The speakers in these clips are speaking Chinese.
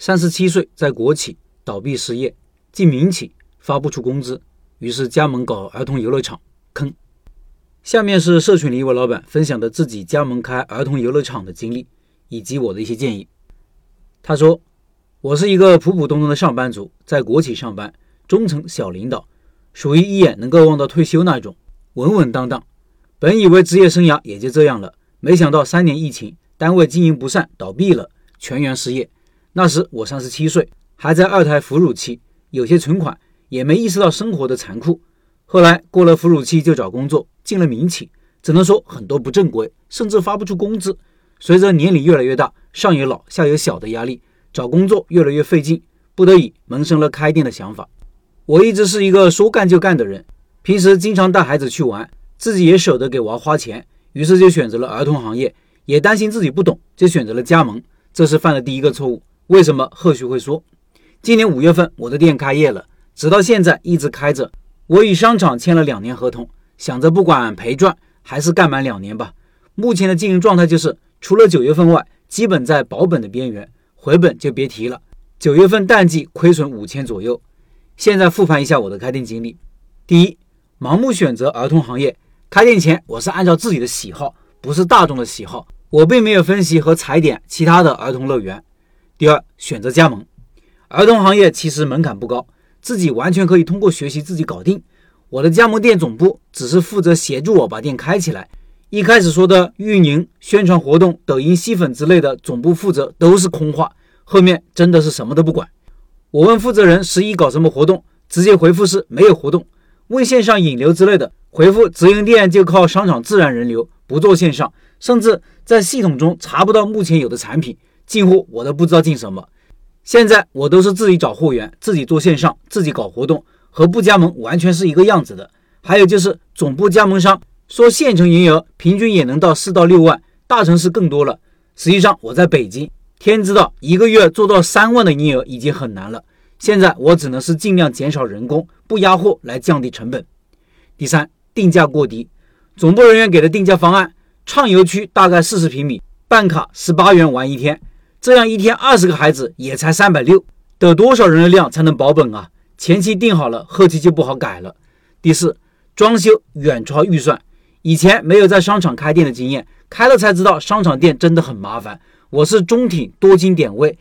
三十七岁在国企倒闭失业，进民企发不出工资，于是加盟搞儿童游乐场，坑。下面是社群里一位老板分享的自己加盟开儿童游乐场的经历，以及我的一些建议。他说：“我是一个普普通通的上班族，在国企上班，中层小领导，属于一眼能够望到退休那种，稳稳当当。本以为职业生涯也就这样了，没想到三年疫情，单位经营不善，倒闭了，全员失业。那时我三十七岁，还在二胎哺乳期，有些存款，也没意识到生活的残酷。后来过了哺乳期就找工作。”进了民企，只能说很多不正规，甚至发不出工资。随着年龄越来越大，上有老下有小的压力，找工作越来越费劲，不得已萌生了开店的想法。我一直是一个说干就干的人，平时经常带孩子去玩，自己也舍得给娃花钱，于是就选择了儿童行业。也担心自己不懂，就选择了加盟，这是犯的第一个错误。为什么？后续会说。今年五月份，我的店开业了，直到现在一直开着。我与商场签了两年合同。想着不管赔赚，还是干满两年吧。目前的经营状态就是，除了九月份外，基本在保本的边缘，回本就别提了。九月份淡季亏损五千左右。现在复盘一下我的开店经历：第一，盲目选择儿童行业。开店前我是按照自己的喜好，不是大众的喜好，我并没有分析和踩点其他的儿童乐园。第二，选择加盟。儿童行业其实门槛不高，自己完全可以通过学习自己搞定。我的加盟店总部只是负责协助我把店开起来。一开始说的运营、宣传活动、抖音吸粉之类的，总部负责都是空话。后面真的是什么都不管。我问负责人十一搞什么活动，直接回复是没有活动。问线上引流之类的，回复直营店就靠商场自然人流，不做线上，甚至在系统中查不到目前有的产品进货，我都不知道进什么。现在我都是自己找货源，自己做线上，自己搞活动。和不加盟完全是一个样子的。还有就是总部加盟商说县城营业额平均也能到四到六万，大城市更多了。实际上我在北京，天知道一个月做到三万的营业额已经很难了。现在我只能是尽量减少人工，不压货来降低成本。第三，定价过低，总部人员给的定价方案，畅游区大概四十平米，办卡十八元玩一天，这样一天二十个孩子也才三百六，得多少人的量才能保本啊？前期定好了，后期就不好改了。第四，装修远超预算。以前没有在商场开店的经验，开了才知道商场店真的很麻烦。我是中挺多金点位，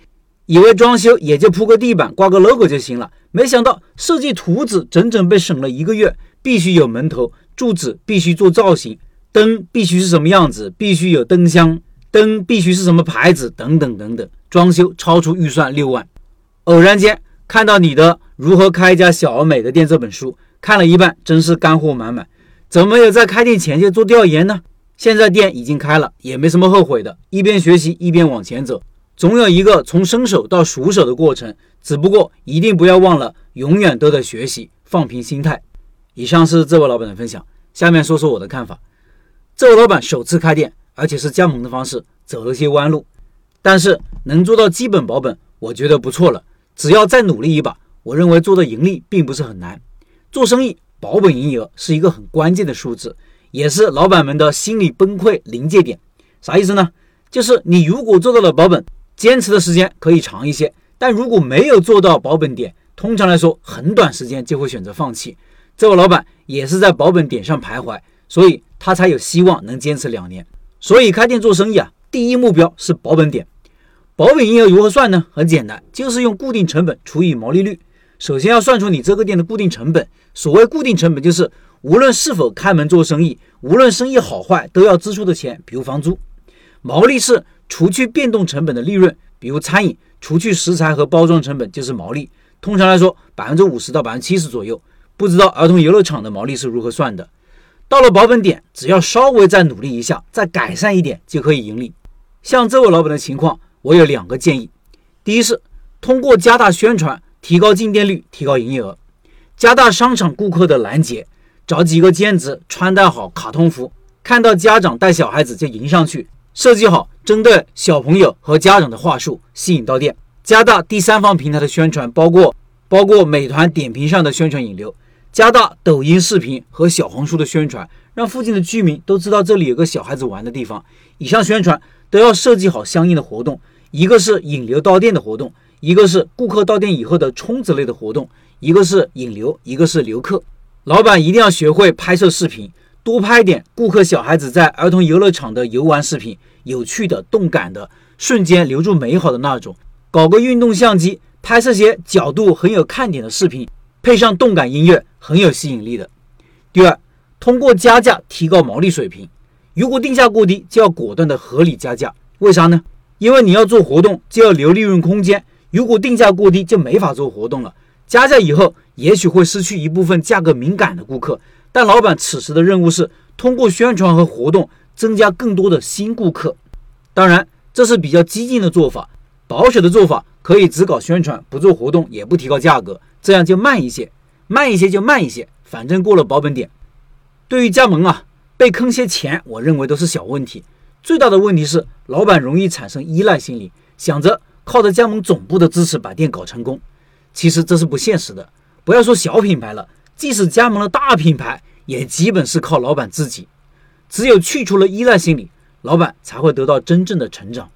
以为装修也就铺个地板、挂个 logo 就行了，没想到设计图纸整整被审了一个月。必须有门头，柱子必须做造型，灯必须是什么样子，必须有灯箱，灯必须是什么牌子，等等等等。装修超出预算六万。偶然间。看到你的《如何开一家小而美的店》这本书，看了一半，真是干货满满。怎么没有在开店前就做调研呢？现在店已经开了，也没什么后悔的。一边学习一边往前走，总有一个从生手到熟手的过程。只不过一定不要忘了，永远都在学习，放平心态。以上是这位老板的分享，下面说说我的看法。这位老板首次开店，而且是加盟的方式，走了些弯路，但是能做到基本保本，我觉得不错了。只要再努力一把，我认为做到盈利并不是很难。做生意保本营业额是一个很关键的数字，也是老板们的心理崩溃临界点。啥意思呢？就是你如果做到了保本，坚持的时间可以长一些；但如果没有做到保本点，通常来说很短时间就会选择放弃。这位老板也是在保本点上徘徊，所以他才有希望能坚持两年。所以开店做生意啊，第一目标是保本点。保本营业额如何算呢？很简单，就是用固定成本除以毛利率。首先要算出你这个店的固定成本。所谓固定成本，就是无论是否开门做生意，无论生意好坏，都要支出的钱，比如房租。毛利是除去变动成本的利润，比如餐饮除去食材和包装成本就是毛利。通常来说，百分之五十到百分之七十左右。不知道儿童游乐场的毛利是如何算的？到了保本点，只要稍微再努力一下，再改善一点，就可以盈利。像这位老板的情况。我有两个建议，第一是通过加大宣传，提高进店率，提高营业额；加大商场顾客的拦截，找几个兼职，穿戴好卡通服，看到家长带小孩子就迎上去，设计好针对小朋友和家长的话术，吸引到店；加大第三方平台的宣传，包括包括美团点评上的宣传引流；加大抖音视频和小红书的宣传，让附近的居民都知道这里有个小孩子玩的地方。以上宣传都要设计好相应的活动。一个是引流到店的活动，一个是顾客到店以后的充值类的活动，一个是引流，一个是留客。老板一定要学会拍摄视频，多拍点顾客小孩子在儿童游乐场的游玩视频，有趣的、动感的，瞬间留住美好的那种。搞个运动相机，拍摄些角度很有看点的视频，配上动感音乐，很有吸引力的。第二，通过加价提高毛利水平。如果定价过低，就要果断的合理加价。为啥呢？因为你要做活动，就要留利润空间。如果定价过低，就没法做活动了。加价以后，也许会失去一部分价格敏感的顾客，但老板此时的任务是通过宣传和活动增加更多的新顾客。当然，这是比较激进的做法。保守的做法可以只搞宣传，不做活动，也不提高价格，这样就慢一些，慢一些就慢一些，反正过了保本点。对于加盟啊，被坑些钱，我认为都是小问题。最大的问题是，老板容易产生依赖心理，想着靠着加盟总部的支持把店搞成功。其实这是不现实的。不要说小品牌了，即使加盟了大品牌，也基本是靠老板自己。只有去除了依赖心理，老板才会得到真正的成长。